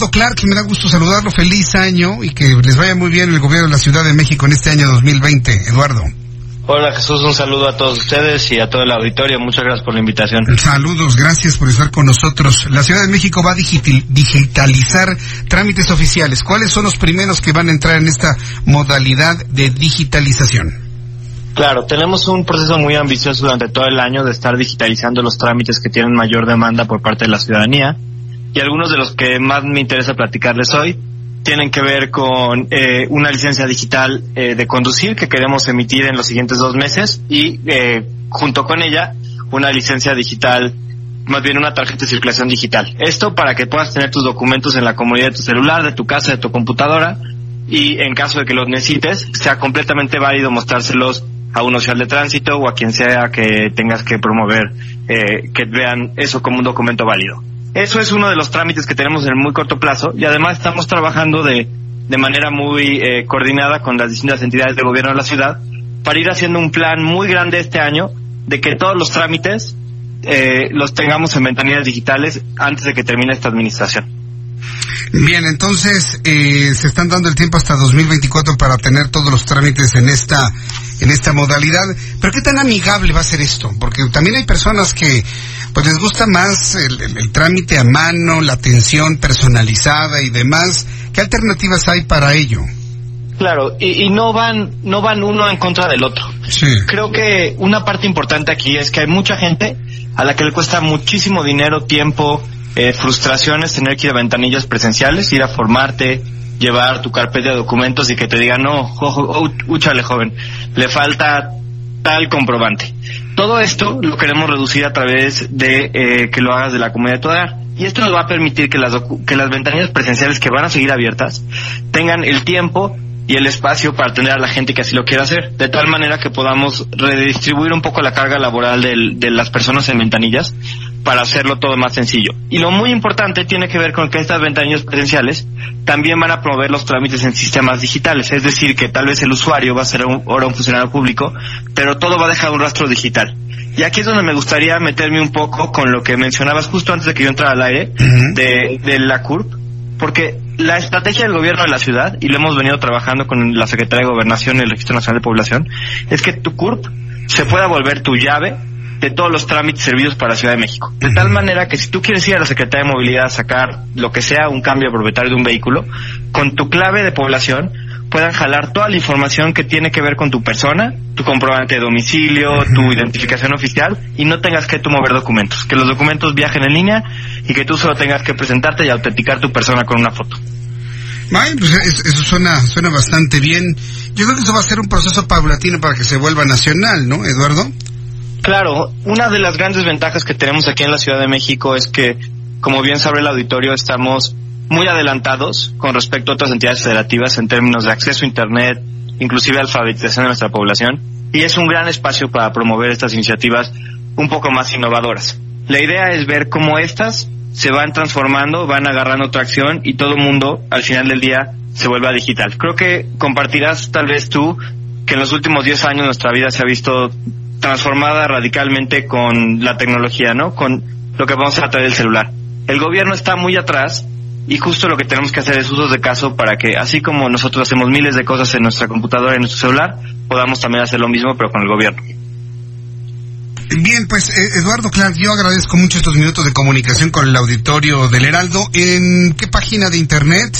Eduardo Clark, me da gusto saludarlo. Feliz año y que les vaya muy bien el gobierno de la Ciudad de México en este año 2020. Eduardo. Hola Jesús, un saludo a todos ustedes y a todo el auditorio. Muchas gracias por la invitación. Saludos, gracias por estar con nosotros. La Ciudad de México va a digital- digitalizar trámites oficiales. ¿Cuáles son los primeros que van a entrar en esta modalidad de digitalización? Claro, tenemos un proceso muy ambicioso durante todo el año de estar digitalizando los trámites que tienen mayor demanda por parte de la ciudadanía y algunos de los que más me interesa platicarles hoy tienen que ver con eh, una licencia digital eh, de conducir que queremos emitir en los siguientes dos meses y eh, junto con ella una licencia digital, más bien una tarjeta de circulación digital. Esto para que puedas tener tus documentos en la comodidad de tu celular, de tu casa, de tu computadora y en caso de que los necesites sea completamente válido mostrárselos a un oficial de tránsito o a quien sea que tengas que promover eh, que vean eso como un documento válido. Eso es uno de los trámites que tenemos en muy corto plazo y además estamos trabajando de, de manera muy eh, coordinada con las distintas entidades del gobierno de la ciudad para ir haciendo un plan muy grande este año de que todos los trámites eh, los tengamos en ventanillas digitales antes de que termine esta administración. Bien, entonces eh, se están dando el tiempo hasta 2024 para tener todos los trámites en esta en esta modalidad. Pero qué tan amigable va a ser esto, porque también hay personas que pues les gusta más el, el- el trámite a mano, la atención personalizada y demás. ¿Qué alternativas hay para ello? Claro, y, y no van no van uno en contra del otro. Sí. Creo que una parte importante aquí es que hay mucha gente a la que le cuesta muchísimo dinero, tiempo, eh, frustraciones tener que ir a ventanillas presenciales, ir a formarte, llevar tu carpeta de documentos y que te digan, no, ojo, oh, úchale joven, le falta tal comprobante. Todo esto lo queremos reducir a través de eh, que lo hagas de la comunidad de tu hogar. Y esto nos va a permitir que las, que las ventanillas presenciales que van a seguir abiertas tengan el tiempo y el espacio para atender a la gente que así lo quiera hacer, de tal manera que podamos redistribuir un poco la carga laboral de las personas en ventanillas para hacerlo todo más sencillo. Y lo muy importante tiene que ver con que estas ventanillas presenciales también van a promover los trámites en sistemas digitales, es decir, que tal vez el usuario va a ser un- ahora un funcionario público, pero todo va a dejar un rastro digital. Y aquí es donde me gustaría meterme un poco con lo que mencionabas justo antes de que yo entrara al aire, de, de la CURP, porque la estrategia del gobierno de la ciudad, y lo hemos venido trabajando con la Secretaría de Gobernación y el Registro Nacional de Población, es que tu CURP se pueda volver tu llave de todos los trámites servidos para la Ciudad de México. De tal manera que si tú quieres ir a la Secretaría de Movilidad a sacar lo que sea un cambio de propietario de un vehículo, con tu clave de población puedan jalar toda la información que tiene que ver con tu persona, tu comprobante de domicilio, tu identificación oficial y no tengas que tú mover documentos, que los documentos viajen en línea y que tú solo tengas que presentarte y autenticar tu persona con una foto. Ay, pues es- eso suena, suena bastante bien. Yo creo que eso va a ser un proceso paulatino para que se vuelva nacional, ¿no, Eduardo? Claro, una de las grandes ventajas que tenemos aquí en la Ciudad de México es que, como bien sabe el auditorio, estamos muy adelantados con respecto a otras entidades federativas en términos de acceso a Internet, inclusive alfabetización de nuestra población, y es un gran espacio para promover estas iniciativas un poco más innovadoras. La idea es ver cómo estas se van transformando, van agarrando tracción y todo el mundo al final del día se vuelva digital. Creo que compartirás tal vez tú que en los últimos 10 años nuestra vida se ha visto transformada radicalmente con la tecnología, ¿no? Con lo que vamos a través del celular. El gobierno está muy atrás y justo lo que tenemos que hacer es usos de caso para que así como nosotros hacemos miles de cosas en nuestra computadora y en nuestro celular, podamos también hacer lo mismo pero con el gobierno. Bien, pues eh, Eduardo Clark, yo agradezco mucho estos minutos de comunicación con el auditorio del Heraldo. ¿En qué página de internet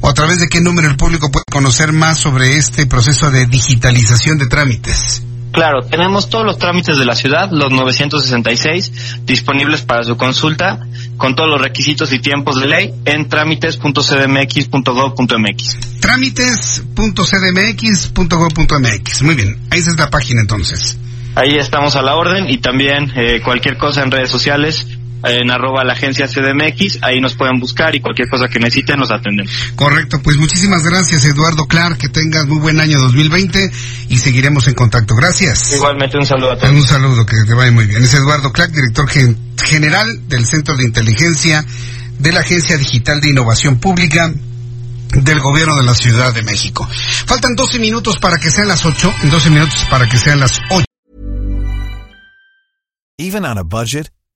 o a través de qué número el público puede conocer más sobre este proceso de digitalización de trámites? Claro, tenemos todos los trámites de la ciudad, los 966, disponibles para su consulta, con todos los requisitos y tiempos de ley en trámites.cdmx.gov.mx. Trámites.cdmx.gov.mx. Muy bien, ahí es la página entonces. Ahí estamos a la orden y también eh, cualquier cosa en redes sociales en arroba la agencia CDMX, ahí nos pueden buscar y cualquier cosa que necesiten nos atendemos. Correcto, pues muchísimas gracias Eduardo Clark, que tengas muy buen año 2020 y seguiremos en contacto. Gracias. Igualmente un saludo a todos. Un saludo, que te vaya muy bien. Es Eduardo Clark, director general del Centro de Inteligencia de la Agencia Digital de Innovación Pública del gobierno de la Ciudad de México. Faltan 12 minutos para que sean las 8, 12 minutos para que sean las 8. Even on a budget,